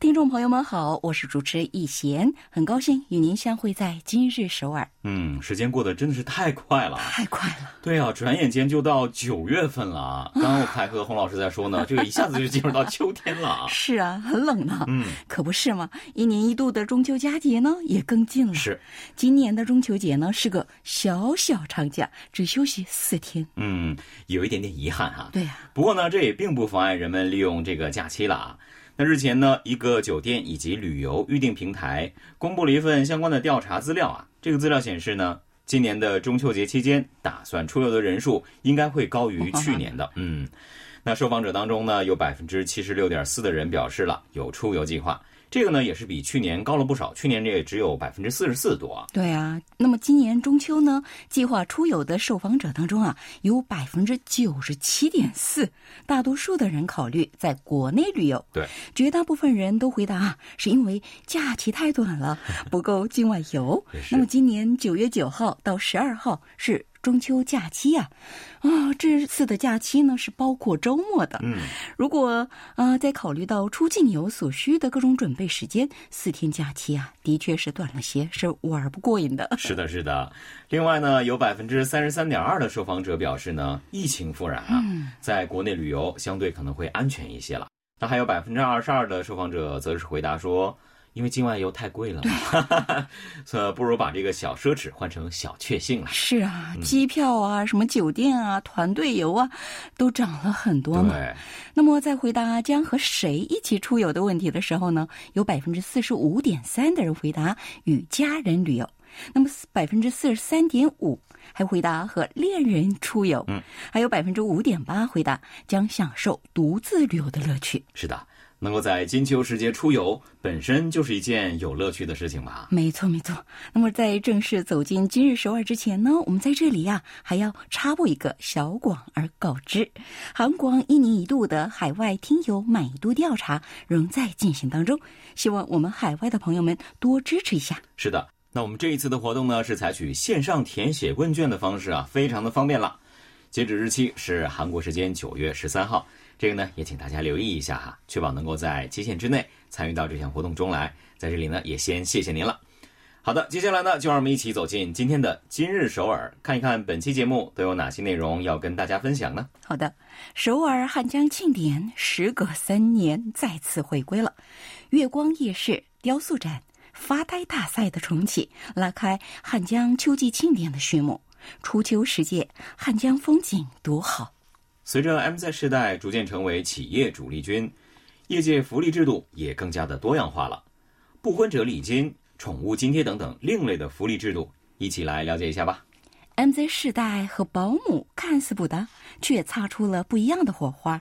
听众朋友们好，我是主持人易贤，很高兴与您相会在今日首尔。嗯，时间过得真的是太快了，太快了。对啊，转眼间就到九月份了。刚刚我还和洪老师在说呢，这个一下子就进入到秋天了。是啊，很冷呢。嗯，可不是嘛。一年一度的中秋佳节呢，也更近了。是，今年的中秋节呢是个小小长假，只休息四天。嗯，有一点点遗憾哈。对呀。不过呢，这也并不妨碍人们利用这个假期了啊。那日前呢，一个酒店以及旅游预订平台公布了一份相关的调查资料啊。这个资料显示呢，今年的中秋节期间打算出游的人数应该会高于去年的。嗯，那受访者当中呢，有百分之七十六点四的人表示了有出游计划。这个呢也是比去年高了不少，去年这也只有百分之四十四多。对啊，那么今年中秋呢，计划出游的受访者当中啊，有百分之九十七点四，大多数的人考虑在国内旅游。对，绝大部分人都回答啊，是因为假期太短了，不够境外游。那么今年九月九号到十二号是。中秋假期呀，啊，这次的假期呢是包括周末的。嗯，如果啊再考虑到出境游所需的各种准备时间，四天假期啊的确是短了些，是玩不过瘾的。是的，是的。另外呢，有百分之三十三点二的受访者表示呢，疫情复燃啊，在国内旅游相对可能会安全一些了。那还有百分之二十二的受访者则是回答说。因为境外游太贵了，所以不如把这个小奢侈换成小确幸了。是啊，机票啊，什么酒店啊，团队游啊，都涨了很多嘛。那么在回答将和谁一起出游的问题的时候呢，有百分之四十五点三的人回答与家人旅游，那么百分之四十三点五还回答和恋人出游，嗯，还有百分之五点八回答将享受独自旅游的乐趣。是的。能够在金秋时节出游，本身就是一件有乐趣的事情吧？没错，没错。那么在正式走进今日首尔之前呢，我们在这里呀还要插播一个小广而告知：韩国一年一度的海外听友满意度调查仍在进行当中，希望我们海外的朋友们多支持一下。是的，那我们这一次的活动呢是采取线上填写问卷的方式啊，非常的方便了。截止日期是韩国时间九月十三号。这个呢，也请大家留意一下哈，确保能够在期限之内参与到这项活动中来。在这里呢，也先谢谢您了。好的，接下来呢，就让我们一起走进今天的今日首尔，看一看本期节目都有哪些内容要跟大家分享呢？好的，首尔汉江庆典时隔三年再次回归了，月光夜市、雕塑展、发呆大赛的重启，拉开汉江秋季庆典的序幕。初秋时节，汉江风景独好。随着 MZ 世代逐渐成为企业主力军，业界福利制度也更加的多样化了。不婚者礼金、宠物津贴等等另类的福利制度，一起来了解一下吧。MZ 世代和保姆看似不搭，却擦出了不一样的火花。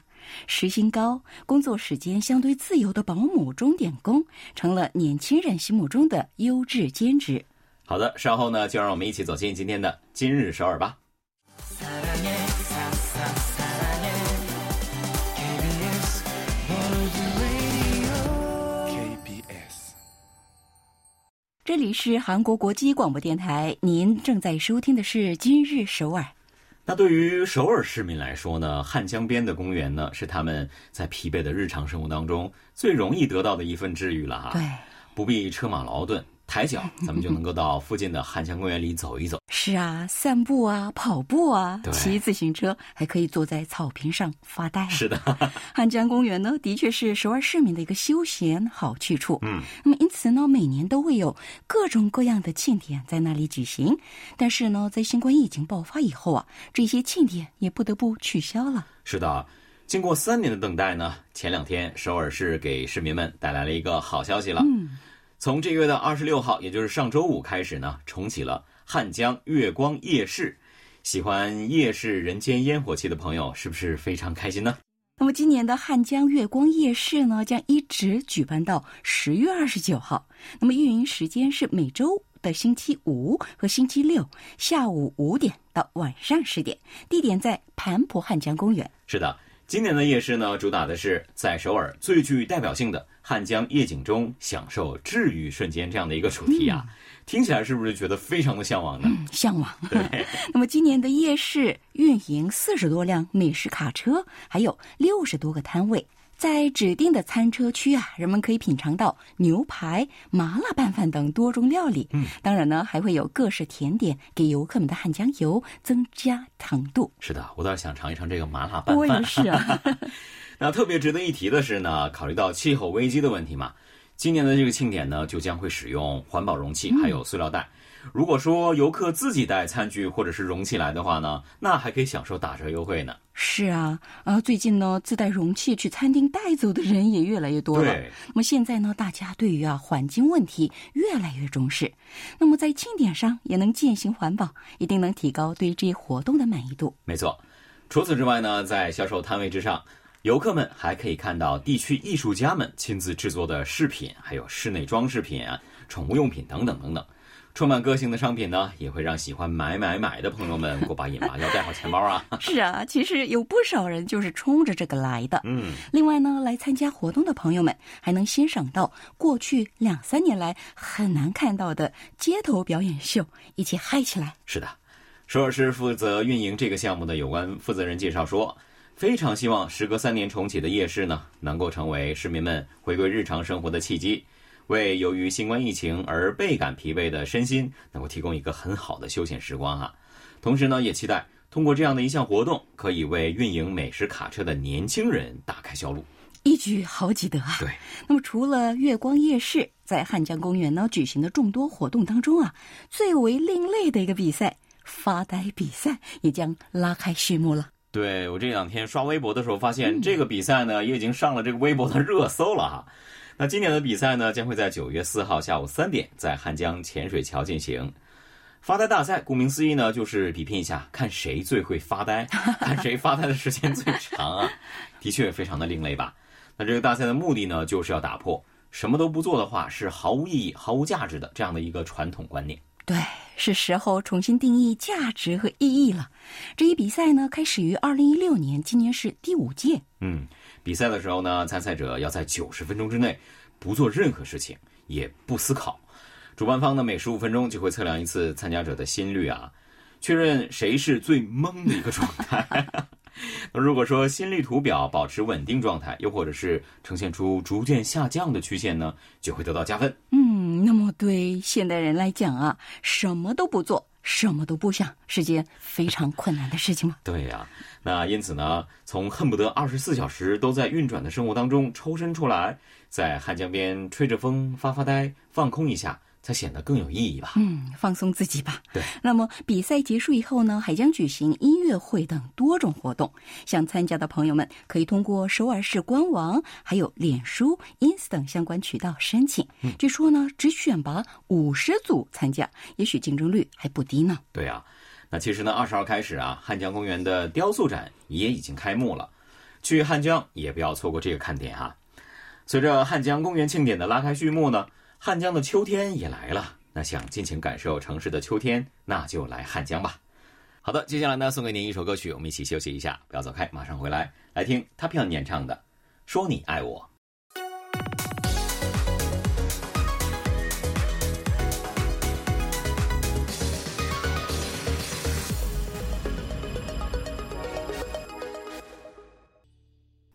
时薪高、工作时间相对自由的保姆钟点工，成了年轻人心目中的优质兼职。好的，稍后呢，就让我们一起走进今天的今日首尔吧。这里是韩国国际广播电台，您正在收听的是《今日首尔》。那对于首尔市民来说呢，汉江边的公园呢，是他们在疲惫的日常生活当中最容易得到的一份治愈了哈。对，不必车马劳顿。抬脚，咱们就能够到附近的汉江公园里走一走。是啊，散步啊，跑步啊，骑自行车，还可以坐在草坪上发呆。是的，汉江公园呢，的确是首尔市民的一个休闲好去处。嗯，那么因此呢，每年都会有各种各样的庆典在那里举行。但是呢，在新冠疫情爆发以后啊，这些庆典也不得不取消了。是的，经过三年的等待呢，前两天首尔市给市民们带来了一个好消息了。嗯。从这个月的二十六号，也就是上周五开始呢，重启了汉江月光夜市。喜欢夜市人间烟火气的朋友，是不是非常开心呢？那么今年的汉江月光夜市呢，将一直举办到十月二十九号。那么运营时间是每周的星期五和星期六下午五点到晚上十点，地点在盘浦汉江公园。是的，今年的夜市呢，主打的是在首尔最具代表性的汉江夜景中享受治愈瞬间这样的一个主题啊。听起来是不是觉得非常的向往呢？向往。那么今年的夜市运营四十多辆美食卡车，还有六十多个摊位。在指定的餐车区啊，人们可以品尝到牛排、麻辣拌饭等多种料理。嗯，当然呢，还会有各式甜点，给游客们的汉江游增加糖度。是的，我倒是想尝一尝这个麻辣拌饭。我也是啊。那特别值得一提的是呢，考虑到气候危机的问题嘛，今年的这个庆典呢，就将会使用环保容器，还有塑料袋。如果说游客自己带餐具或者是容器来的话呢，那还可以享受打折优惠呢。是啊，啊，最近呢，自带容器去餐厅带走的人也越来越多了。那么现在呢，大家对于啊环境问题越来越重视，那么在庆典上也能践行环保，一定能提高对这一活动的满意度。没错，除此之外呢，在销售摊位之上，游客们还可以看到地区艺术家们亲自制作的饰品，还有室内装饰品、宠物用品等等等等。充满个性的商品呢，也会让喜欢买买买的朋友们过把瘾吧？要带好钱包啊！是啊，其实有不少人就是冲着这个来的。嗯，另外呢，来参加活动的朋友们还能欣赏到过去两三年来很难看到的街头表演秀，一起嗨起来。是的，首尔市负责运营这个项目的有关负责人介绍说，非常希望时隔三年重启的夜市呢，能够成为市民们回归日常生活的契机。为由于新冠疫情而倍感疲惫的身心，能够提供一个很好的休闲时光啊！同时呢，也期待通过这样的一项活动，可以为运营美食卡车的年轻人打开销路，一举好几得啊！对。那么，除了月光夜市，在汉江公园呢举行的众多活动当中啊，最为另类的一个比赛——发呆比赛，也将拉开序幕了。对我这两天刷微博的时候，发现这个比赛呢，也已经上了这个微博的热搜了哈。那今年的比赛呢，将会在九月四号下午三点在汉江浅水桥进行。发呆大赛，顾名思义呢，就是比拼一下，看谁最会发呆，看谁发呆的时间最长啊！的确非常的另类吧？那这个大赛的目的呢，就是要打破什么都不做的话是毫无意义、毫无价值的这样的一个传统观念。对，是时候重新定义价值和意义了。这一比赛呢，开始于二零一六年，今年是第五届。嗯。比赛的时候呢，参赛者要在九十分钟之内不做任何事情，也不思考。主办方呢，每十五分钟就会测量一次参加者的心率啊，确认谁是最懵的一个状态。那如果说心率图表保持稳定状态，又或者是呈现出逐渐下降的曲线呢，就会得到加分。嗯，那么对现代人来讲啊，什么都不做。什么都不想是件非常困难的事情吗？对呀，那因此呢，从恨不得二十四小时都在运转的生活当中抽身出来，在汉江边吹着风发发呆，放空一下。才显得更有意义吧。嗯，放松自己吧。对。那么比赛结束以后呢，还将举行音乐会等多种活动。想参加的朋友们可以通过首尔市官网、还有脸书、ins 等相关渠道申请。嗯。据说呢，只选拔五十组参加，也许竞争率还不低呢。对啊。那其实呢，二十号开始啊，汉江公园的雕塑展也已经开幕了。去汉江也不要错过这个看点啊。随着汉江公园庆典的拉开序幕呢。汉江的秋天也来了，那想尽情感受城市的秋天，那就来汉江吧。好的，接下来呢，送给您一首歌曲，我们一起休息一下，不要走开，马上回来，来听 Tapian 演唱的《说你爱我》。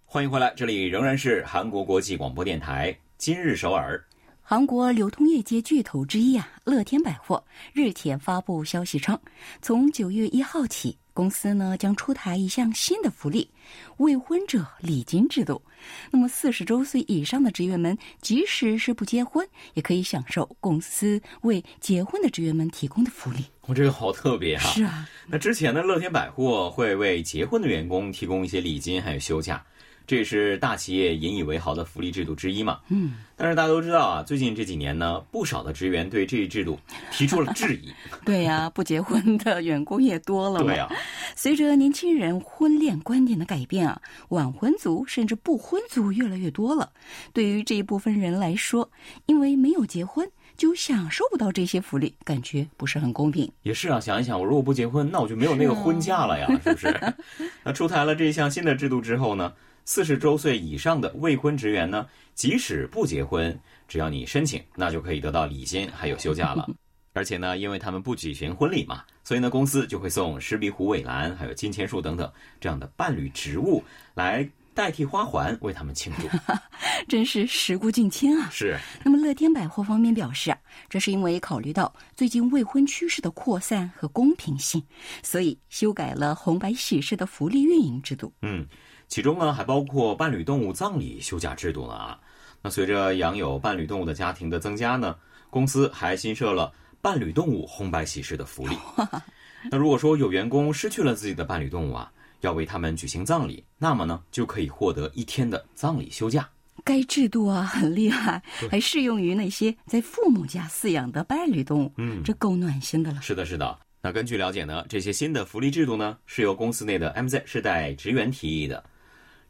欢迎回来，这里仍然是韩国国际广播电台今日首尔。韩国流通业界巨头之一啊，乐天百货日前发布消息称，从九月一号起，公司呢将出台一项新的福利——未婚者礼金制度。那么，四十周岁以上的职员们，即使是不结婚，也可以享受公司为结婚的职员们提供的福利。我这个好特别啊！是啊，那之前的乐天百货会为结婚的员工提供一些礼金，还有休假。这也是大企业引以为豪的福利制度之一嘛。嗯，但是大家都知道啊，最近这几年呢，不少的职员对这一制度提出了质疑。对呀，不结婚的员工也多了。对呀，随着年轻人婚恋观点的改变啊，晚婚族甚至不婚族越来越多了。对于这一部分人来说，因为没有结婚。就享受不到这些福利，感觉不是很公平。也是啊，想一想，我如果不结婚，那我就没有那个婚假了呀，是不是？那出台了这一项新的制度之后呢，四十周岁以上的未婚职员呢，即使不结婚，只要你申请，那就可以得到礼金还有休假了。而且呢，因为他们不举行婚礼嘛，所以呢，公司就会送石鼻虎尾兰、还有金钱树等等这样的伴侣植物来代替花环为他们庆祝。真是时过境迁啊！是。那么乐天百货方面表示啊，这是因为考虑到最近未婚趋势的扩散和公平性，所以修改了红白喜事的福利运营制度。嗯，其中呢还包括伴侣动物葬礼休假制度呢啊。那随着养有伴侣动物的家庭的增加呢，公司还新设了。伴侣动物红白喜事的福利。那如果说有员工失去了自己的伴侣动物啊，要为他们举行葬礼，那么呢就可以获得一天的葬礼休假。该制度啊很厉害，还适用于那些在父母家饲养的伴侣动物。嗯，这够暖心的了。是的，是的。那根据了解呢，这些新的福利制度呢是由公司内的 MZ 世代职员提议的。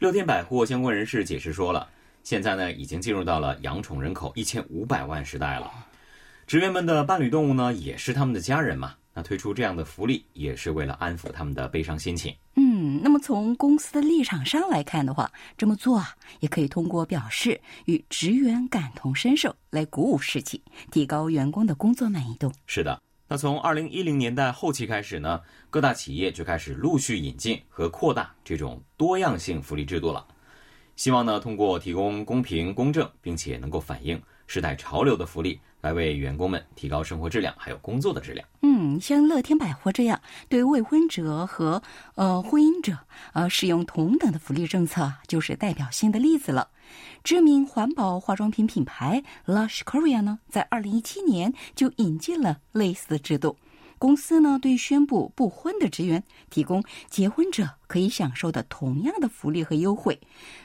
乐天百货相关人士解释说了，现在呢已经进入到了养宠人口一千五百万时代了。职员们的伴侣动物呢，也是他们的家人嘛。那推出这样的福利，也是为了安抚他们的悲伤心情。嗯，那么从公司的立场上来看的话，这么做啊，也可以通过表示与职员感同身受来鼓舞士气，提高员工的工作满意度。是的，那从二零一零年代后期开始呢，各大企业就开始陆续引进和扩大这种多样性福利制度了。希望呢，通过提供公平公正，并且能够反映时代潮流的福利。来为员工们提高生活质量，还有工作的质量。嗯，像乐天百货这样对未婚者和呃婚姻者呃使用同等的福利政策，就是代表性的例子了。知名环保化妆品品牌 Lush Korea 呢，在二零一七年就引进了类似的制度。公司呢，对宣布不婚的职员提供结婚者可以享受的同样的福利和优惠。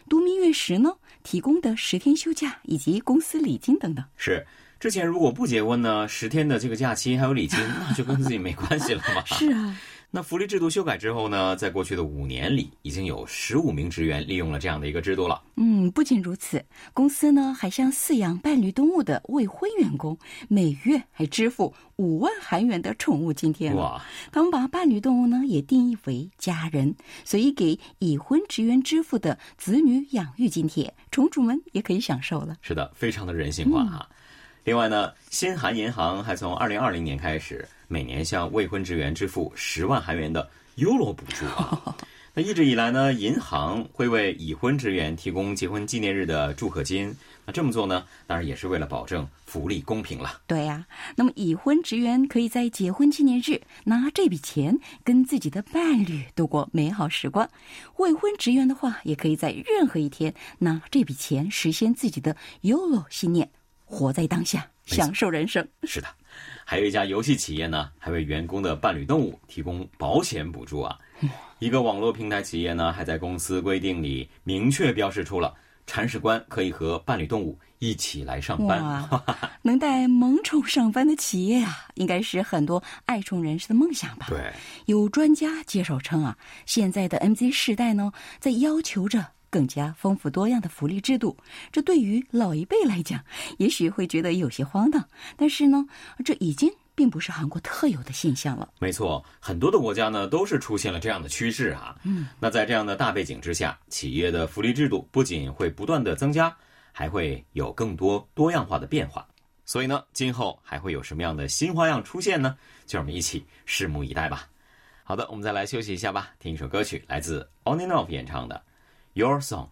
度蜜月时呢，提供的十天休假以及公司礼金等等。是。之前如果不结婚呢，十天的这个假期还有礼金，那就跟自己没关系了嘛。是啊，那福利制度修改之后呢，在过去的五年里，已经有十五名职员利用了这样的一个制度了。嗯，不仅如此，公司呢还向饲养伴侣动物的未婚员工每月还支付五万韩元的宠物津贴。哇！他们把伴侣动物呢也定义为家人，所以给已婚职员支付的子女养育津贴，宠主们也可以享受了。是的，非常的人性化哈。另外呢，新韩银行还从二零二零年开始，每年向未婚职员支付十万韩元的优罗补助啊。那一直以来呢，银行会为已婚职员提供结婚纪念日的祝贺金。那这么做呢，当然也是为了保证福利公平了。对呀，那么已婚职员可以在结婚纪念日拿这笔钱跟自己的伴侣度过美好时光；未婚职员的话，也可以在任何一天拿这笔钱实现自己的 YOLO 信念。活在当下，享受人生。是的，还有一家游戏企业呢，还为员工的伴侣动物提供保险补助啊。一个网络平台企业呢，还在公司规定里明确标示出了铲屎官可以和伴侣动物一起来上班。能带萌宠上班的企业啊，应该是很多爱宠人士的梦想吧？对，有专家介绍称啊，现在的 MZ 世代呢，在要求着。更加丰富多样的福利制度，这对于老一辈来讲，也许会觉得有些荒唐。但是呢，这已经并不是韩国特有的现象了。没错，很多的国家呢都是出现了这样的趋势啊。嗯，那在这样的大背景之下，企业的福利制度不仅会不断的增加，还会有更多多样化的变化。所以呢，今后还会有什么样的新花样出现呢？就让我们一起拭目以待吧。好的，我们再来休息一下吧，听一首歌曲，来自 Oninov 演唱的。Your song。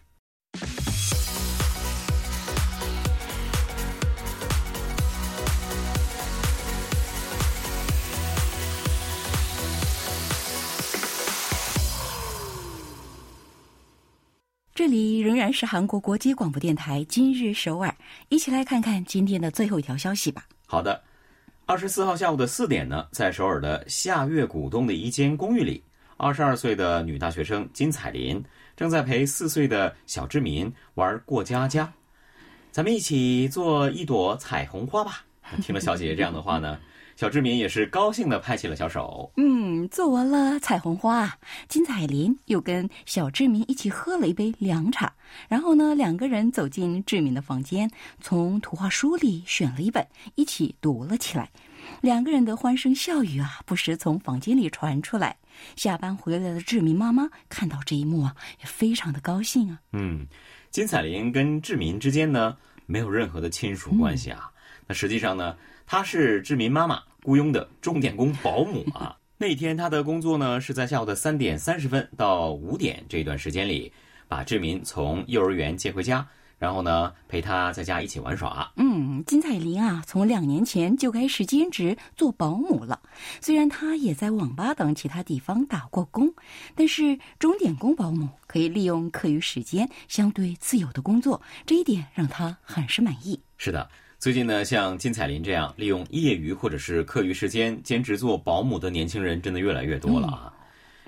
这里仍然是韩国国际广播电台今日首尔，一起来看看今天的最后一条消息吧。好的，二十四号下午的四点呢，在首尔的夏月古洞的一间公寓里，二十二岁的女大学生金彩琳。正在陪四岁的小志民玩过家家，咱们一起做一朵彩虹花吧。听了小姐姐这样的话呢，小志民也是高兴的拍起了小手。嗯，做完了彩虹花，金彩玲又跟小志民一起喝了一杯凉茶。然后呢，两个人走进志民的房间，从图画书里选了一本，一起读了起来。两个人的欢声笑语啊，不时从房间里传出来。下班回来的志明妈妈看到这一幕啊，也非常的高兴啊。嗯，金彩玲跟志明之间呢，没有任何的亲属关系啊。那实际上呢？她是志明妈妈雇佣的钟点工保姆啊。那天她的工作呢，是在下午的三点三十分到五点这段时间里，把志明从幼儿园接回家，然后呢陪他在家一起玩耍。嗯，金彩玲啊，从两年前就开始兼职做保姆了。虽然她也在网吧等其他地方打过工，但是钟点工保姆可以利用课余时间相对自由的工作，这一点让她很是满意。是的。最近呢，像金彩玲这样利用业余或者是课余时间兼职做保姆的年轻人，真的越来越多了啊。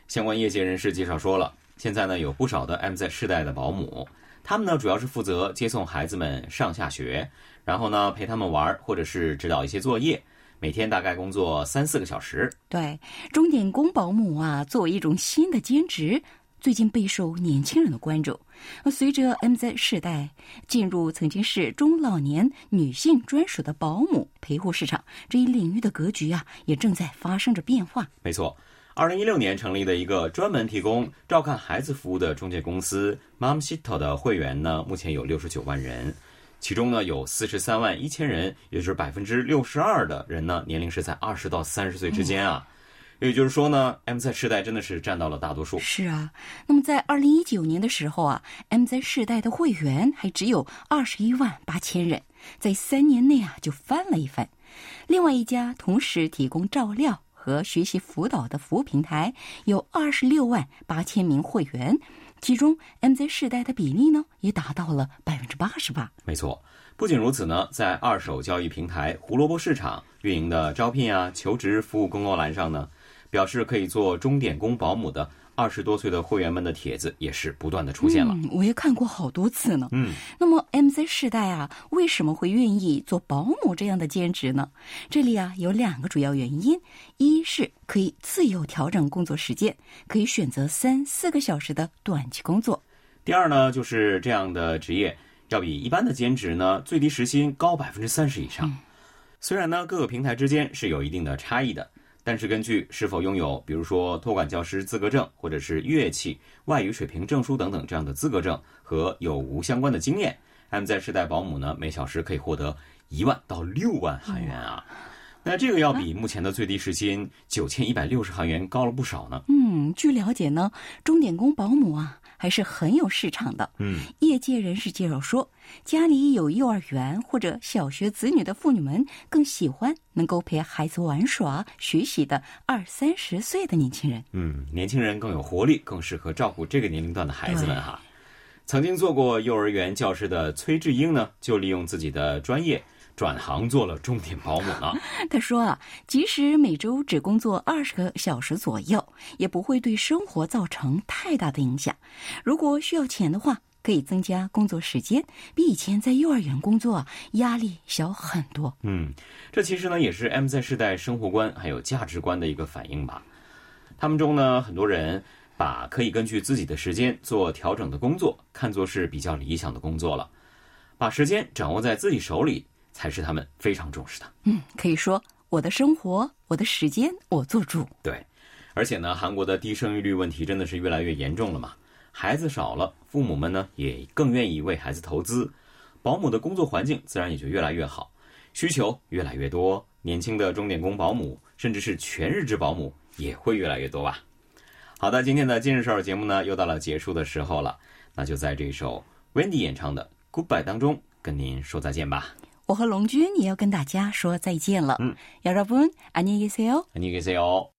相关业界人士介绍说了，现在呢有不少的 MZ 世代的保姆，他们呢主要是负责接送孩子们上下学，然后呢陪他们玩，或者是指导一些作业，每天大概工作三四个小时。对，钟点工保姆啊，作为一种新的兼职。最近备受年轻人的关注。而随着 MZ 世代进入曾经是中老年女性专属的保姆陪护市场这一领域的格局啊，也正在发生着变化。没错，二零一六年成立的一个专门提供照看孩子服务的中介公司 Momsito 的会员呢，目前有六十九万人，其中呢有四十三万一千人，也就是百分之六十二的人呢，年龄是在二十到三十岁之间啊。也就是说呢，MZ 世代真的是占到了大多数。是啊，那么在二零一九年的时候啊，MZ 世代的会员还只有二十一万八千人，在三年内啊就翻了一番。另外一家同时提供照料和学习辅导的服务平台有二十六万八千名会员，其中 MZ 世代的比例呢也达到了百分之八十八。没错，不仅如此呢，在二手交易平台胡萝卜市场运营的招聘啊求职服务公告栏上呢。表示可以做钟点工保姆的二十多岁的会员们的帖子也是不断的出现了。我也看过好多次呢。嗯，那么 MZ 世代啊，为什么会愿意做保姆这样的兼职呢？这里啊有两个主要原因：一是可以自由调整工作时间，可以选择三四个小时的短期工作；第二呢，就是这样的职业要比一般的兼职呢最低时薪高百分之三十以上。虽然呢各个平台之间是有一定的差异的。但是根据是否拥有，比如说托管教师资格证，或者是乐器外语水平证书等等这样的资格证和有无相关的经验，MZ 世代保姆呢，每小时可以获得一万到六万韩元啊。那这个要比目前的最低时薪九千一百六十韩元高了不少呢。嗯，据了解呢，钟点工保姆啊。还是很有市场的。嗯，业界人士介绍说，家里有幼儿园或者小学子女的妇女们更喜欢能够陪孩子玩耍、学习的二三十岁的年轻人。嗯，年轻人更有活力，更适合照顾这个年龄段的孩子们哈。曾经做过幼儿园教师的崔志英呢，就利用自己的专业。转行做了钟点保姆了。他说啊，即使每周只工作二十个小时左右，也不会对生活造成太大的影响。如果需要钱的话，可以增加工作时间，比以前在幼儿园工作压力小很多。嗯，这其实呢也是 MZ 世代生活观还有价值观的一个反应吧。他们中呢很多人把可以根据自己的时间做调整的工作看作是比较理想的工作了，把时间掌握在自己手里。才是他们非常重视的。嗯，可以说我的生活，我的时间，我做主。对，而且呢，韩国的低生育率问题真的是越来越严重了嘛。孩子少了，父母们呢也更愿意为孩子投资，保姆的工作环境自然也就越来越好，需求越来越多，年轻的钟点工保姆，甚至是全日制保姆也会越来越多吧。好的，今天的今日事儿节目呢又到了结束的时候了，那就在这首 Wendy 演唱的《Goodbye》当中跟您说再见吧。我和龙军也要跟大家说再见了。嗯，여러분안녕히계세 요。 안녕히계세 요。